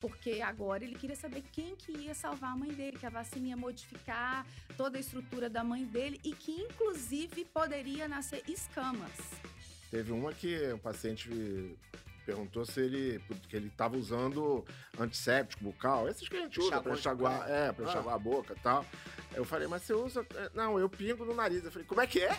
Porque agora ele queria saber quem que ia salvar a mãe dele, que a vacina ia modificar toda a estrutura da mãe dele e que, inclusive, poderia nascer escamas. Teve uma que o paciente perguntou se ele. Porque ele estava usando antisséptico bucal, esses que a gente usa para enxaguar, é, pra enxaguar ah. a boca e tal. Eu falei, mas você usa. Não, eu pingo no nariz. Eu falei, como é que é?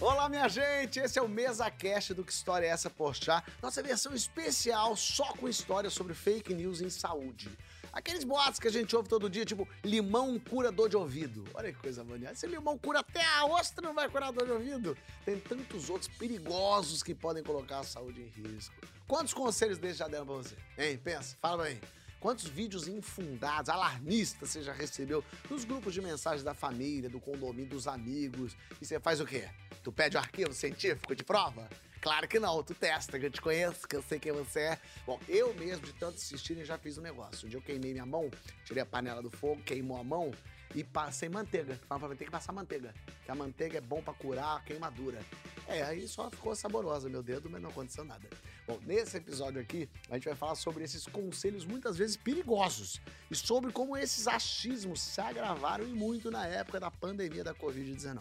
Olá, minha gente! Esse é o Mesa Cast do Que História é Essa Porchat, nossa versão especial só com histórias sobre fake news em saúde. Aqueles boatos que a gente ouve todo dia, tipo limão cura dor de ouvido. Olha que coisa maneira. Esse limão cura até a ostra, não vai curar dor de ouvido. Tem tantos outros perigosos que podem colocar a saúde em risco. Quantos conselhos desses já deram pra você? Hein? Pensa, fala aí. Quantos vídeos infundados, alarmistas você já recebeu nos grupos de mensagens da família, do condomínio, dos amigos? E você faz o quê? Tu pede o arquivo científico de prova? Claro que não, tu testa, que eu te conheço, que eu sei quem você é. Bom, eu mesmo, de tanto assistirem, já fiz um negócio. Um dia eu queimei minha mão, tirei a panela do fogo, queimou a mão e passei manteiga. Falaram pra mim, tem que passar manteiga, que a manteiga é bom para curar a queimadura. É, aí só ficou saborosa meu dedo, mas não aconteceu nada. Bom, nesse episódio aqui, a gente vai falar sobre esses conselhos muitas vezes perigosos e sobre como esses achismos se agravaram e muito na época da pandemia da Covid-19.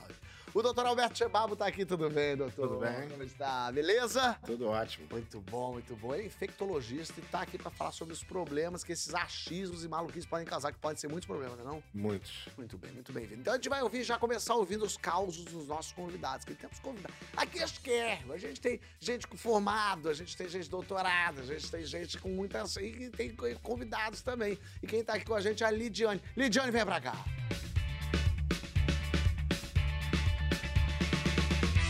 O doutor Alberto Chebabo tá aqui, tudo bem, doutor? Tudo bem. Como está? Beleza? Tudo ótimo. Muito bom, muito bom. Ele é infectologista e tá aqui para falar sobre os problemas que esses achismos e maluquices podem causar, que podem ser muitos problemas, não é não? Muitos. Muito bem, muito bem. Então a gente vai ouvir, já começar ouvindo os causos dos nossos convidados, que temos convidados. Aqui acho que é. A gente tem gente formado, a gente tem gente doutorada, a gente tem gente com muitas. E tem convidados também. E quem tá aqui com a gente é a Lidiane. Lidiane, vem pra cá.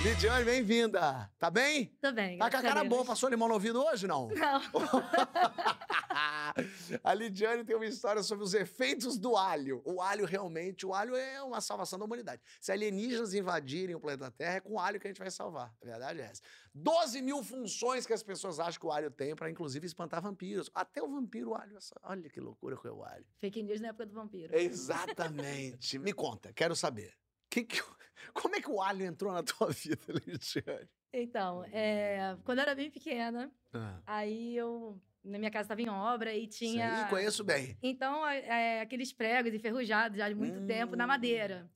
Lidiane, bem-vinda. Tá bem? Tô bem. Tá com a cara boa. Passou limão no ouvido hoje, não? Não. a Lidiane tem uma história sobre os efeitos do alho. O alho realmente, o alho é uma salvação da humanidade. Se alienígenas invadirem o planeta Terra, é com o alho que a gente vai salvar. A verdade é essa. 12 mil funções que as pessoas acham que o alho tem para, inclusive, espantar vampiros. Até o vampiro, o alho. Olha que loucura que é o alho. Fake news na época do vampiro. Exatamente. Me conta, quero saber. Que que, como é que o alho entrou na tua vida, Lidiane? Então, é, quando eu era bem pequena, ah. aí eu na minha casa estava em obra e tinha. Sim, conheço bem. Então, é, aqueles pregos enferrujados já de muito hum. tempo na madeira.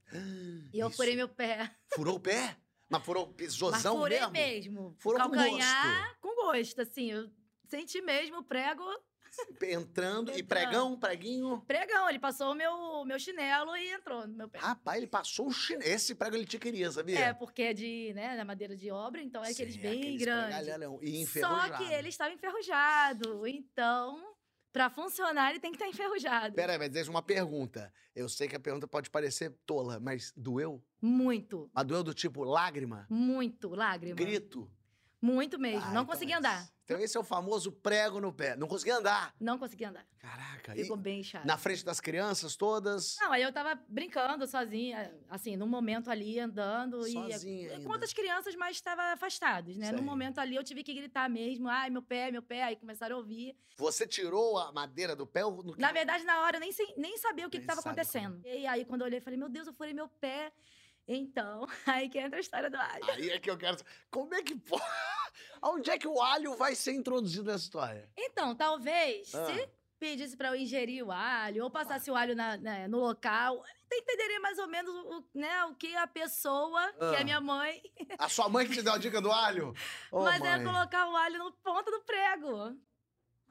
e eu Isso. furei meu pé. Furou o pé? Mas furou pisozão Mas furei mesmo? mesmo. Furou Calcanhar com gosto. com gosto, assim. Eu senti mesmo o prego Entrando, e pregão, preguinho. Pregão, ele passou o meu, meu chinelo e entrou no meu pé. Rapaz, ele passou o chinelo. Esse prego ele te queria, sabia? É, porque é de, né, da madeira de obra, então é Sim, aqueles bem aqueles grandes. E enferrujado. Só que ele estava enferrujado. Então, Pra funcionar, ele tem que estar enferrujado. Peraí, mas deixa uma pergunta. Eu sei que a pergunta pode parecer tola, mas doeu? Muito. Mas doeu do tipo lágrima? Muito, lágrima. Grito? Muito mesmo. Ah, não então consegui andar. Então esse é o famoso prego no pé. Não consegui andar. Não consegui andar. Caraca. Ficou bem chato. Na frente das crianças todas? Não, aí eu tava brincando sozinha, assim, num momento ali, andando. Sozinha e, ainda. Com outras crianças, mas estava afastados, né? Sei. Num momento ali eu tive que gritar mesmo. Ai, meu pé, meu pé. Aí começaram a ouvir. Você tirou a madeira do pé? Ou no... Na verdade, na hora eu nem, nem sabia o que estava acontecendo. Como. E aí, quando eu olhei, eu falei, meu Deus, eu furei meu pé. Então, aí que entra a história do alho. Aí é que eu quero. Como é que? Onde é que o alho vai ser introduzido nessa história? Então, talvez, ah. se pedisse para eu ingerir o alho ou passasse ah. o alho na, né, no local, eu entenderia mais ou menos o, né, o que a pessoa, ah. que é ah. minha mãe. A sua mãe que te deu a dica do alho? Oh, Mas é colocar o alho no ponta do prego.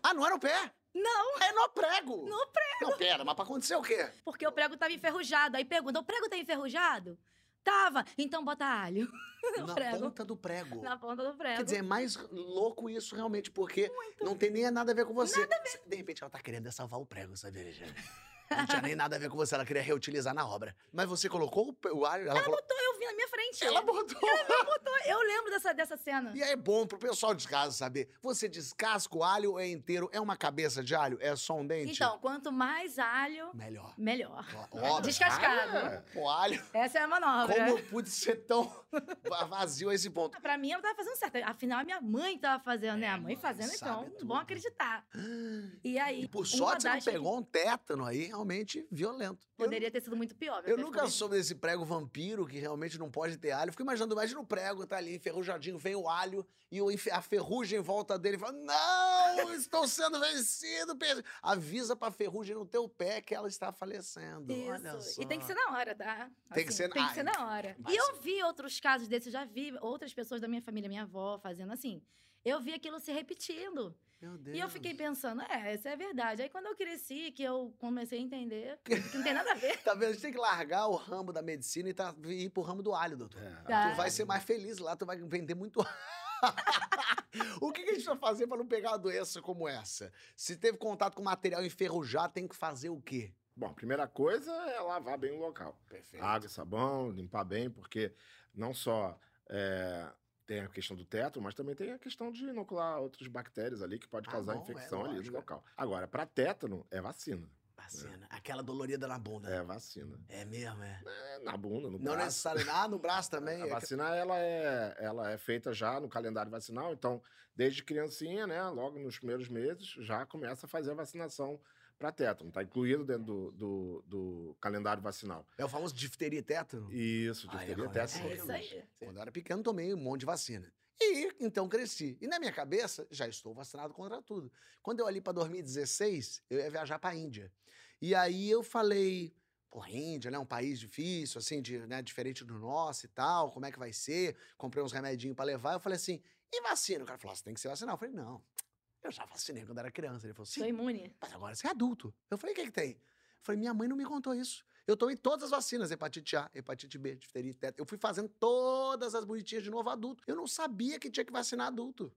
Ah, não é no pé? Não. É no prego. No prego. Não, pera, mas pra acontecer o quê? Porque o prego tava enferrujado. Aí pergunta, o prego tá enferrujado? Tava. Então bota alho. Na prego. ponta do prego. Na ponta do prego. Quer dizer, é mais louco isso realmente, porque Muito. não tem nem nada a ver com você. Nada a ver. De repente ela tá querendo salvar o prego, sabe, Virginia? Não tinha nem nada a ver com você, ela queria reutilizar na obra. Mas você colocou o alho? Ela, ela colo... botou, eu vi na minha frente. Ela botou? Ela botou, eu lembro dessa, dessa cena. E é bom pro pessoal de casa saber. Você descasca o alho é inteiro? É uma cabeça de alho? É só um dente? Então, quanto mais alho... Melhor. Melhor. Ó, Descascado. Ah, o alho... Essa é a manobra. Como eu pude ser tão vazio a esse ponto? Pra mim, ela tava fazendo certo. Afinal, a minha mãe tava fazendo, né? A mãe fazendo, então, tudo. vão acreditar. E aí... E por sorte, você não pegou um tétano aí? Realmente violento. Poderia ter sido muito pior. Eu nunca soube desse prego vampiro que realmente não pode ter alho. Fico imaginando, imagina o prego, tá ali enferrujadinho, vem o alho e a ferrugem em volta dele fala: Não, estou sendo vencido. Avisa pra ferrugem no teu pé que ela está falecendo. Isso. Olha só. E tem que ser na hora, tá? Tem que assim, ser Tem que ser na hora. E eu vi outros casos desses, já vi outras pessoas da minha família, minha avó, fazendo assim. Eu vi aquilo se repetindo. Meu Deus. E eu fiquei pensando, é, essa é verdade. Aí quando eu cresci, que eu comecei a entender que não tem nada a ver. tá vendo? A gente tem que largar o ramo da medicina e, tá, ir pro ramo do alho, doutor. É. Tá. Tu vai ser mais feliz lá, tu vai vender muito o que, que, a gente vai fazer para não pegar uma doença como essa? Se teve contato com material enferrujado, tem que fazer o quê? Bom, a primeira coisa é lavar bem o local. Perfeito. Água e sabão, limpar bem, porque não só é, tem a questão do teto, mas também tem a questão de inocular outras bactérias ali que pode ah, causar bom, infecção é, ali no local. Agora, para tétano, é vacina. Vacina. Né? Aquela dolorida na bunda. É, vacina. É mesmo, é? é na bunda, no Não braço. Não necessariamente. Ah, no braço também. A, a vacina, ela é, ela é feita já no calendário vacinal. Então, desde criancinha, né, logo nos primeiros meses, já começa a fazer a vacinação para tétano. Está incluído dentro do, do, do, calendário vacinal. É o famoso difteria e tétano? Isso, difteria e tétano. É isso aí. Quando eu era pequeno, tomei um monte de vacina. E então cresci. E na minha cabeça, já estou vacinado contra tudo. Quando eu ali para 2016, eu ia viajar para a Índia. E aí eu falei, pô, Índia, né? Um país difícil, assim, de, né, diferente do nosso e tal, como é que vai ser? Comprei uns remedinhos para levar. Eu falei assim, e vacina? O cara falou, você tem que se vacinar. Eu falei, não, eu já vacinei quando era criança. Ele falou, sim. Sou imune. Mas agora você é adulto. Eu falei, o que, que tem? Eu falei, minha mãe não me contou isso. Eu tomei todas as vacinas, hepatite A, hepatite B, difteria, tétano. Eu fui fazendo todas as bonitinhas de novo adulto. Eu não sabia que tinha que vacinar adulto.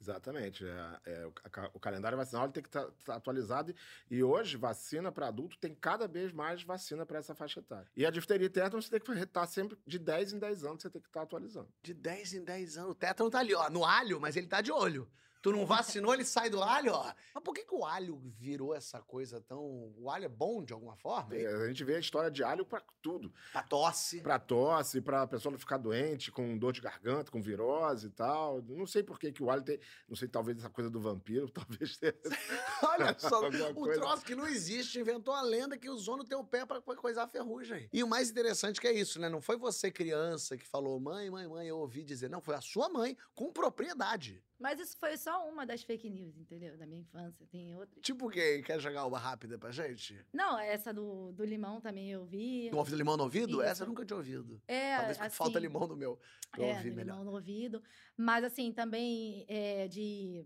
Exatamente. É, é, o, a, o, calendário vacinal tem que estar tá, tá atualizado. E hoje, vacina para adulto tem cada vez mais vacina para essa faixa etária. E a difteria e tétano você tem que estar sempre de 10 em 10 anos, você tem que estar tá atualizando. De 10 em 10 anos. O tétano tá ali, ó, no alho, mas ele tá de olho. Tu não vacinou, ele sai do alho, ó. Mas por que, que o alho virou essa coisa tão. O alho é bom de alguma forma? É, a gente vê a história de alho para tudo. Pra tosse. Pra tosse, pra pessoa não ficar doente, com dor de garganta, com virose e tal. Não sei por que, que o alho tem. Não sei, talvez essa coisa do vampiro, talvez tenha. Olha só, o coisa. troço que não existe inventou a lenda que usou no teu pé pra coisar a ferrugem. E o mais interessante que é isso, né? Não foi você, criança, que falou, mãe, mãe, mãe, eu ouvi dizer. Não, foi a sua mãe, com propriedade. Mas isso foi só uma das fake news, entendeu? Da minha infância. Tem outras. Tipo quê? Quer jogar uma rápida pra gente? Não, essa do, do limão também eu vi. Do limão no ouvido? Isso. Essa eu nunca tinha ouvido. É, Talvez assim, falta limão no meu. Eu é, ouvi melhor. limão no ouvido. Mas assim, também é, de...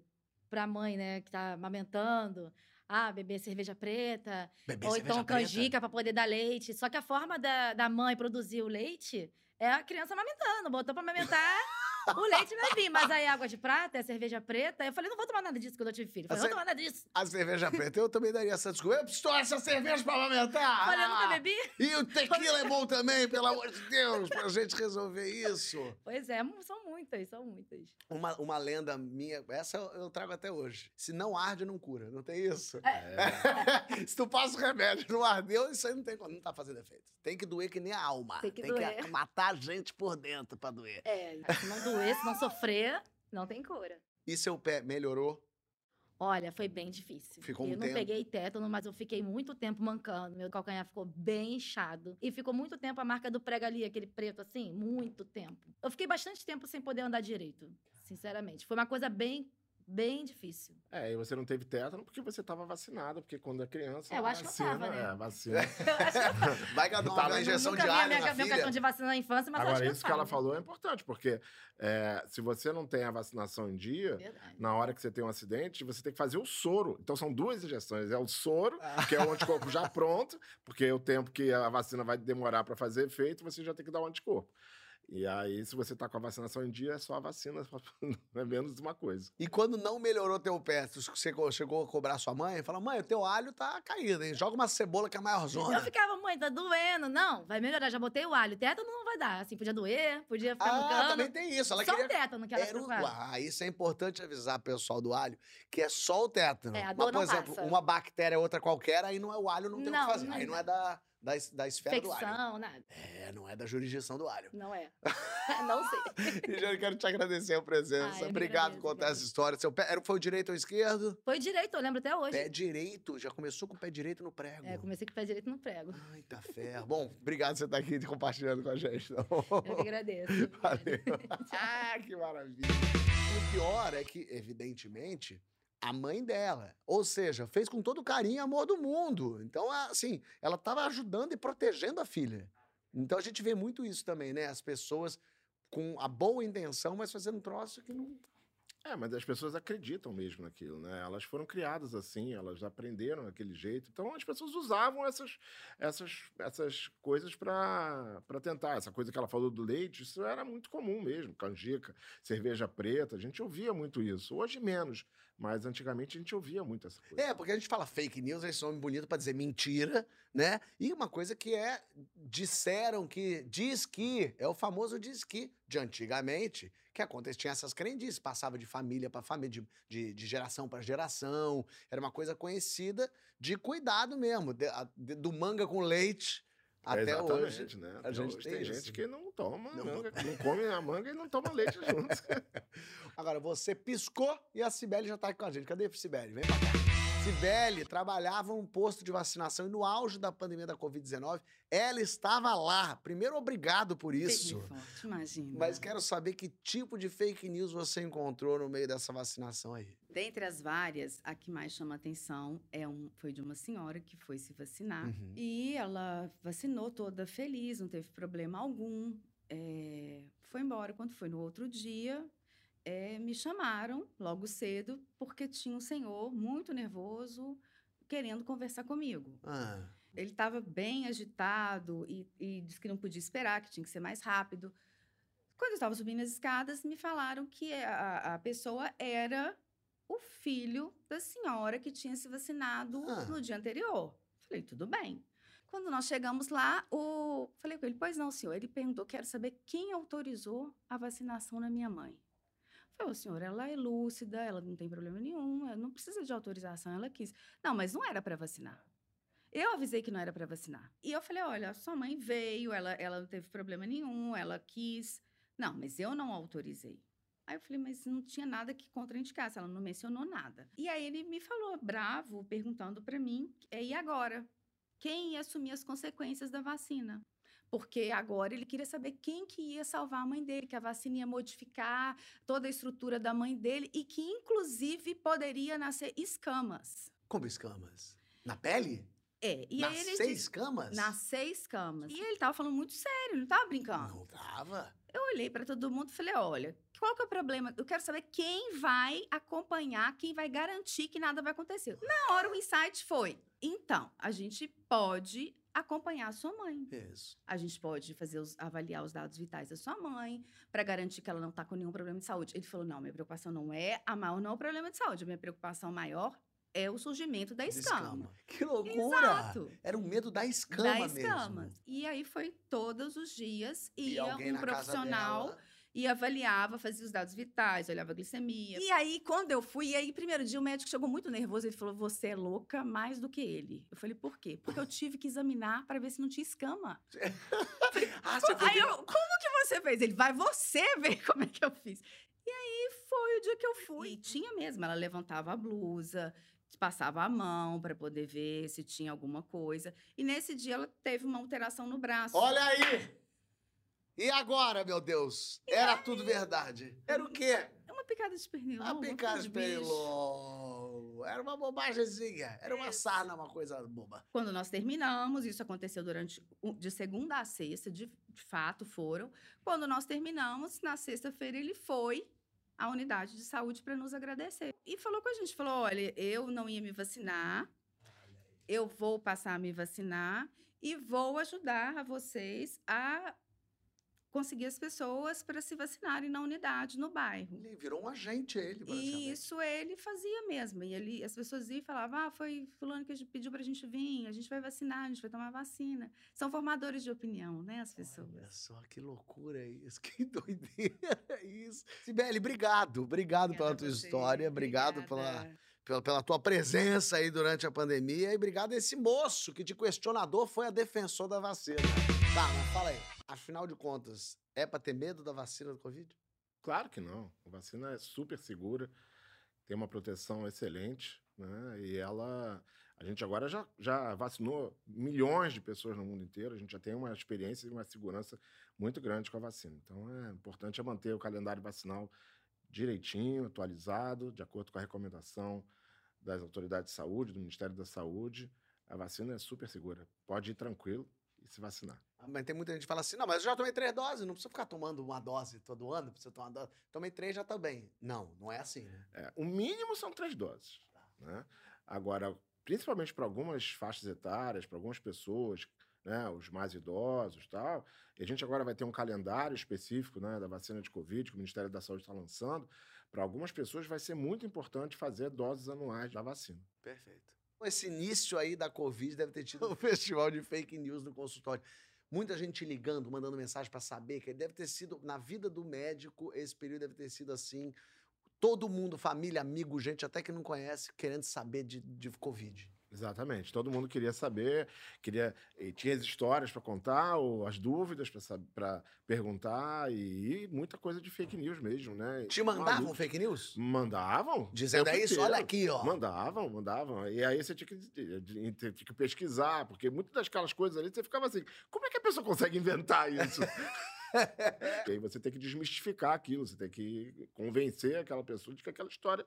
Pra mãe, né, que tá amamentando ah, beber cerveja preta, beber ou cerveja então canjica para poder dar leite. Só que a forma da, da mãe produzir o leite é a criança amamentando. Botou pra amamentar, o leite vai vir. Mas aí água de prata, é cerveja preta. Eu falei, não vou tomar nada disso quando eu tive filho. Eu falei, não vou tomar nada disso. A cerveja preta, eu também daria essa desculpa. Eu preciso essa cerveja pra amamentar. Olha, eu nunca bebi. E o tequila é bom também, pelo amor de Deus, pra gente resolver isso. Pois é, são muitas, são muitas. Uma, uma lenda minha, essa eu, eu trago até hoje. Se não arde, não cura. Não tem isso? É. Se tu passa o remédio, não ardeu, isso aí não tem não tá fazendo efeito. Tem que doer que nem a alma. Tem que tem doer. que matar a gente por dentro pra doer. É, não doer, se não sofrer, não tem cura. E seu pé melhorou? Olha, foi bem difícil. Ficou um eu não tempo. peguei tétano, mas eu fiquei muito tempo mancando. Meu calcanhar ficou bem inchado. E ficou muito tempo a marca do prego ali, aquele preto assim, muito tempo. Eu fiquei bastante tempo sem poder andar direito, sinceramente. Foi uma coisa bem bem difícil. É, e você não teve tétano porque você estava vacinada, porque quando é criança. É, eu acho vacina, que eu tava, né? É, vacina. Vai que ela dá uma injeção de alho vi na filha. cartão de vacina na infância, mas Agora, acho que isso que ela falou é importante, porque é, se você não tem a vacinação em dia, Verdade. na hora que você tem um acidente, você tem que fazer o soro. Então, são duas injeções. É o soro, Ah. que é o anticorpo já pronto, porque o tempo que a vacina vai demorar para fazer efeito, você já tem que dar o anticorpo. E aí, se você tá com a vacinação em dia, é só a vacina, não é menos uma coisa. E quando não melhorou teu pé, você chegou a cobrar sua mãe e falou: mãe, o teu alho tá caído, hein? Joga uma cebola que é a maior Eu zona. ficava, mãe, tá doendo. Não, vai melhorar. Já botei o alho. Tétano não vai dar. Assim, podia doer, podia ficar Ah, mancando. também tem isso. Ela Só queria. o tétano que ela Era. Ah, isso é importante avisar o pessoal do alho, que é só o tétano. É, a Mas, dor por não exemplo, passa. uma bactéria, outra qualquer, aí não é o alho, não tem o Não, que fazer. não Aí não dá. é da, da, da esfera do alho. Nada. É, não é da jurisdição do alho. Não é. não sei. Ligiane, quero te agradecer a presença. Ah, Obrigado por contar essa história. Seu pé, foi o direito ou o esquerdo? Foi direito, eu lembro até hoje. Pé direito. Já começou com o pé direito no prego. É, comecei com o pé direito no prego. Ai, tá ferro. Bom, obrigado por você estar aqui compartilhando com a gente. Bom? Eu que agradeço. Valeu. ah, que maravilha. O pior é que, evidentemente, a mãe dela, ou seja, fez com todo carinho e amor do mundo. Então, assim, ela estava ajudando e protegendo a filha. Então a gente vê muito isso também, né? As pessoas com a boa intenção, mas fazendo um troço que não. É, mas as pessoas acreditam mesmo naquilo, né? Elas foram criadas assim, elas aprenderam daquele jeito. Então as pessoas usavam essas, essas, essas coisas para tentar. Essa coisa que ela falou do leite, isso era muito comum mesmo. Canjica, cerveja preta, a gente ouvia muito isso. Hoje menos, mas antigamente a gente ouvia muito essa coisa. É, porque a gente fala fake news, esse nome bonito para dizer mentira, né? E uma coisa que é disseram que diz que é o famoso diz que de antigamente que acontecia tinha essas crendices, passava de família para família, de, de, de geração para geração, era uma coisa conhecida de cuidado mesmo, de- a- de- do manga com leite até hoje. Exatamente, né? a Até gente hoje tem tem, gente que não toma Não. manga, não come a manga e não toma leite junto. Agora, você piscou e a Cibele já tá aqui com a gente. Cadê a Cibele? Vem pra cá. Cibele trabalhava num posto de vacinação e no auge da pandemia da Covid-19, ela estava lá. Primeiro, obrigado por isso. Forte, imagina. Mas quero saber que tipo de fake news você encontrou no meio dessa vacinação aí. Dentre as várias, a que mais chama atenção é um, foi de uma senhora que foi se vacinar. Uhum. E ela vacinou toda feliz, não teve problema algum. É, foi embora. Quando foi no outro dia, é, me chamaram logo cedo, porque tinha um senhor muito nervoso querendo conversar comigo. Ah, Ele estava bem agitado e, e disse que não podia esperar, que tinha que ser mais rápido. Quando eu estava subindo as escadas, me falaram que a, a pessoa era o filho da senhora que tinha se vacinado Ah. no dia anterior. Falei, tudo bem. Quando nós chegamos lá, o... falei com ele, pois não, senhor. Ele perguntou, quero saber quem autorizou a vacinação na minha mãe. Falei, "Ô, senhor, ela é lúcida, ela não tem problema nenhum, ela não precisa de autorização, ela quis. Não, mas não era para vacinar. Eu avisei que não era para vacinar. E eu falei: olha, sua mãe veio, ela, ela não teve problema nenhum, ela quis. Não, mas eu não autorizei. Aí eu falei, mas não tinha nada que contraindicasse, ela não mencionou nada. E aí ele me falou, bravo, perguntando para mim: "É, e agora? Quem ia assumir as consequências da vacina? Porque agora ele queria saber quem que ia salvar a mãe dele, que a vacina ia modificar toda a estrutura da mãe dele e que, inclusive, poderia nascer escamas. como escamas? Na pele? É, e aí ele Nascer disse, escamas? Nascer escamas. E ele tava falando muito sério, não tava brincando. Não tava. Eu olhei para todo mundo e falei: olha, qual que é o problema? Eu quero saber quem vai acompanhar, quem vai garantir que nada vai acontecer. Na hora o insight foi: então, a gente pode acompanhar a sua mãe. Isso. A gente pode fazer os- avaliar os dados vitais da sua mãe para garantir que ela não está com nenhum problema de saúde. Ele falou: não, minha preocupação não é a maior, não é o problema de saúde. A minha preocupação maior é o surgimento da De escama. Que loucura! Exato. Era o medo da escama da mesmo. escama. E aí foi todos os dias, E ia alguém um profissional e avaliava, fazia os dados vitais, olhava a glicemia. E aí, quando eu fui, e aí, primeiro dia, o médico chegou muito nervoso, ele falou: Você é louca mais do que ele. Eu falei: Por quê? Porque eu tive que examinar para ver se não tinha escama. Ah, você Aí eu, como que você fez? Ele, vai você ver como é que eu fiz. E aí foi o dia que eu fui. E tinha mesmo, ela levantava a blusa, passava a mão para poder ver se tinha alguma coisa. E nesse dia ela teve uma alteração no braço. Olha aí! E agora, meu Deus? Era tudo verdade. Era o quê? É uma picada de pernil. A alguma picada de pelo. Era uma bobagemzinha. Era uma sarna, uma coisa boba. Quando nós terminamos, isso aconteceu durante de segunda a sexta, de, de fato foram. Quando nós terminamos, na sexta-feira ele foi à unidade de saúde para nos agradecer. E falou com a gente, falou: "Olha, eu não ia me vacinar. Eu vou passar a me vacinar e vou ajudar a vocês a conseguir as pessoas para se vacinarem na unidade, no bairro. Ele virou um agente, ele, E isso ele fazia mesmo. E ele, as pessoas iam e falavam: ah, foi fulano que a pediu pra gente vir, a gente vai vacinar, a gente vai tomar vacina. São formadores de opinião, né, as pessoas. Olha só que loucura isso, que doideira é isso. Sibeli, obrigado. Obrigado pela Obrigada tua a você, história, obrigado pela, pela, pela tua presença aí durante a pandemia e obrigado a esse moço que de questionador foi a defensor da vacina. Tá, mas fala aí. Afinal de contas, é pra ter medo da vacina do Covid? Claro que não. A vacina é super segura, tem uma proteção excelente, né? E ela. A gente agora já, já vacinou milhões de pessoas no mundo inteiro, a gente já tem uma experiência e uma segurança muito grande com a vacina. Então é importante é manter o calendário vacinal direitinho, atualizado, de acordo com a recomendação das autoridades de saúde, do Ministério da Saúde. A vacina é super segura. Pode ir tranquilo e se vacinar. Ah, Mas tem muita gente que fala assim: não, mas eu já tomei três doses, não precisa ficar tomando uma dose todo ano, precisa tomar uma dose. Tomei três, já tá bem. Não, não é assim, né? É, o mínimo são três doses. Né? Agora, principalmente para algumas faixas etárias, para algumas pessoas, né, os mais idosos e tal, e a gente agora vai ter um calendário específico né, da vacina de Covid que o Ministério da Saúde está lançando. Para algumas pessoas vai ser muito importante fazer doses anuais da vacina. Perfeito. Esse início aí da Covid deve ter tido um festival de fake news no consultório. Muita gente ligando, mandando mensagem para saber que deve ter sido, na vida do médico, esse período deve ter sido assim. Todo mundo, família, amigo, gente até que não conhece, querendo saber de, de Covid. Exatamente. Todo mundo queria saber, queria tinha as histórias para contar, ou as dúvidas para perguntar e, e muita coisa de fake news mesmo, né? Te mandavam Maluco. fake news? Mandavam. Dizendo, é isso, olha aqui, ó. Mandavam, mandavam. E aí você tinha que, tinha que pesquisar, porque muitas daquelas coisas ali você ficava assim: como é que a pessoa consegue inventar isso? e aí você tem que desmistificar aquilo, você tem que convencer aquela pessoa de que aquela história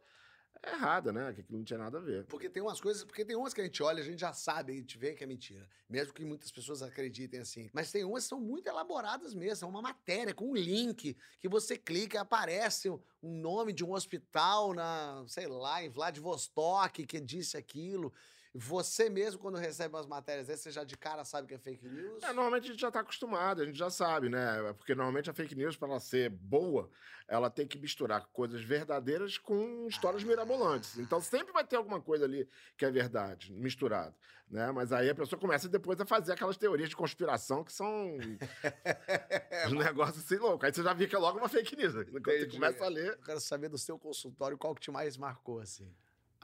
errada, né? Que aquilo não tinha nada a ver. Porque tem umas coisas, porque tem umas que a gente olha, a gente já sabe, a gente vê que é mentira. Mesmo que muitas pessoas acreditem assim. Mas tem umas que são muito elaboradas mesmo. É uma matéria com um link que você clica aparece um nome de um hospital na, sei lá, em Vladivostok que disse aquilo. Você mesmo, quando recebe umas matérias dessas, você já de cara sabe que é fake news? É, normalmente a gente já está acostumado, a gente já sabe, né? Porque normalmente a fake news, para ela ser boa, ela tem que misturar coisas verdadeiras com histórias mirabolantes. Então sempre vai ter alguma coisa ali que é verdade, misturado. Né? Mas aí a pessoa começa depois a fazer aquelas teorias de conspiração que são um negócio assim louco. Aí você já vê que é logo uma fake news. Quando você começa a ler. Eu quero saber do seu consultório qual que te mais marcou, assim.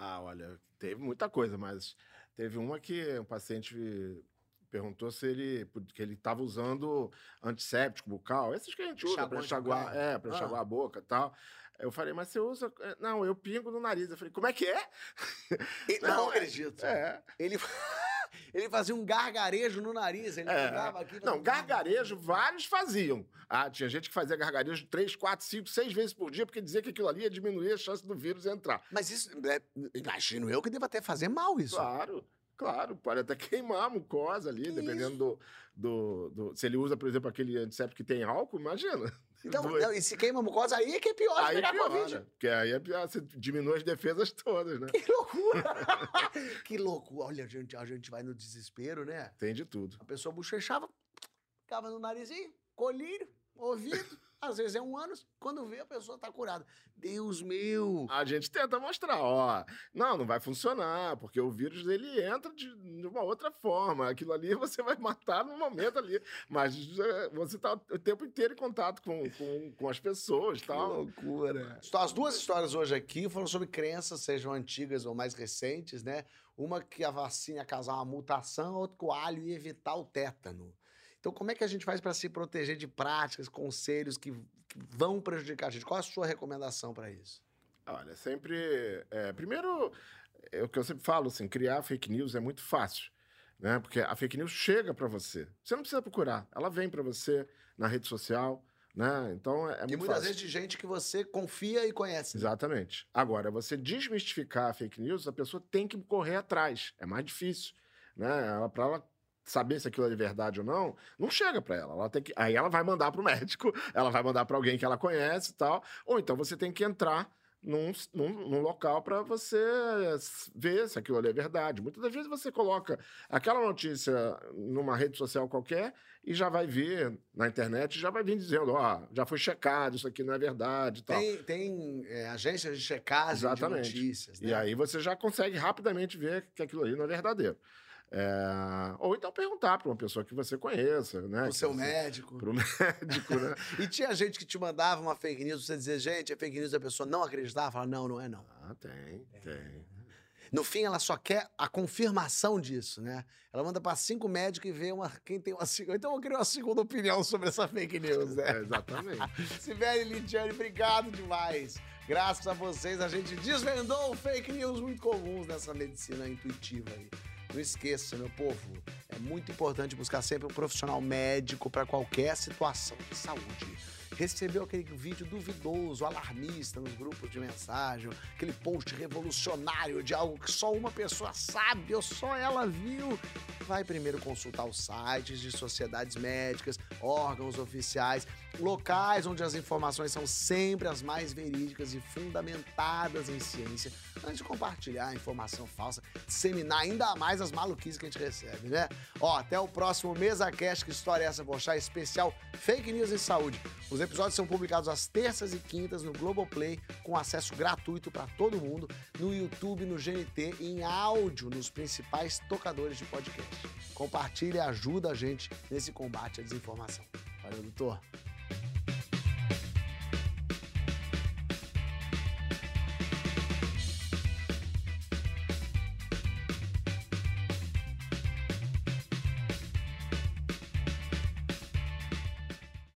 Ah, olha, teve muita coisa, mas teve uma que um paciente perguntou se ele porque ele estava usando antisséptico bucal, esses que a gente usa para enxaguar, bucal. é, para Ah. enxaguar a boca e tal. Eu falei, mas você usa? É, Não, eu pingo no nariz. Eu falei, como é que é? E- Não, não é- acredito. É. Ele, ele fazia um gargarejo no nariz. Ele É. pegava aqui. Não, um gargarejo, vários faziam. Ah, tinha gente que fazia gargarejo três, quatro, cinco, seis vezes por dia, porque dizia que aquilo ali ia diminuir a chance do vírus entrar. Mas isso, é, imagino eu que deva até fazer mal isso. Claro, claro, pode até queimar a mucosa ali, Que dependendo do, do, do- Se ele usa, por exemplo, aquele antisséptico que tem álcool, imagina. Então, não, e se queima a mucosa, aí é que é pior Aí pegar piora, Covid. porque aí é pior, você diminui as defesas todas, né? Que loucura! que loucura. Olha, a gente, a gente vai no desespero, né? Tem de tudo. A pessoa bochechava, ficava no narizinho, colírio, ouvido. Às vezes é um ano, quando vê a pessoa tá curada. Deus meu! A gente tenta mostrar, ó, não, não vai funcionar, porque o vírus ele entra de, de uma outra forma. Aquilo ali você vai matar no momento ali, mas é, você tá o tempo inteiro em contato com, com, com as pessoas e Que tal. loucura. As duas histórias hoje aqui foram sobre crenças, sejam antigas ou mais recentes, né? Uma que a vacina ia causar uma mutação, outra que o alho ia evitar o tétano. Então, como é que a gente faz para se proteger de práticas, conselhos que, que vão prejudicar a gente? Qual a sua recomendação para isso? Olha, sempre. é, primeiro, é o que eu sempre falo, assim, criar fake news é muito fácil. Né? Porque a fake news chega para você. Você não precisa procurar. Ela vem para você na rede social. Né? Então é, é e muito muitas fácil. vezes de gente que você confia e conhece. Exatamente. Agora, você desmistificar a fake news, a pessoa tem que correr atrás. É mais difícil. Né? Para ela saber se aquilo é de verdade ou não, não chega para ela. ela tem que... Aí ela vai mandar para o médico, ela vai mandar para alguém que ela conhece e tal. Ou então você tem que entrar num, num, num local para você ver se aquilo ali é verdade. Muitas das vezes você coloca aquela notícia numa rede social qualquer e já vai ver na internet, já vai vir dizendo, ó, já foi checado, isso aqui não é verdade e tal. Tem, tem é, agências de checagem Exatamente. de notícias. Né? E aí você já consegue rapidamente ver que aquilo ali não é verdadeiro. É, Ou então perguntar para uma pessoa que você conheça, né? O seu você- médico. Pro médico, né? E tinha gente que te mandava uma fake news, você dizia, gente, é fake news, a pessoa não acreditava, falava, não, não é não. Ah, tem, tem. No fim, ela só quer a confirmação disso, né? Ela manda para cinco médicos e vê uma, quem tem uma segunda. Então eu queria uma segunda opinião sobre essa fake news, né? É, exatamente. Sibeli Lidiane, obrigado demais. Graças a vocês, a gente desvendou fake news muito comuns nessa medicina intuitiva aí. Não esqueça, meu povo, é muito importante buscar sempre um profissional médico para qualquer situação de saúde recebeu aquele vídeo duvidoso, alarmista nos grupos de mensagem, aquele post revolucionário de algo que só uma pessoa sabe ou só ela viu, vai primeiro consultar os sites de sociedades médicas, órgãos oficiais, locais onde as informações são sempre as mais verídicas e fundamentadas em ciência, antes de compartilhar informação falsa, disseminar ainda mais as maluquices que a gente recebe, né? Ó, até o próximo Mesa Cast, que história é essa, Bochá, especial Fake News em Saúde. Os episódios são publicados às terças e quintas no Globoplay, com acesso gratuito para todo mundo, no YouTube, no GNT e em áudio nos principais tocadores de podcast. Compartilhe e ajuda a gente nesse combate à desinformação. Valeu, doutor.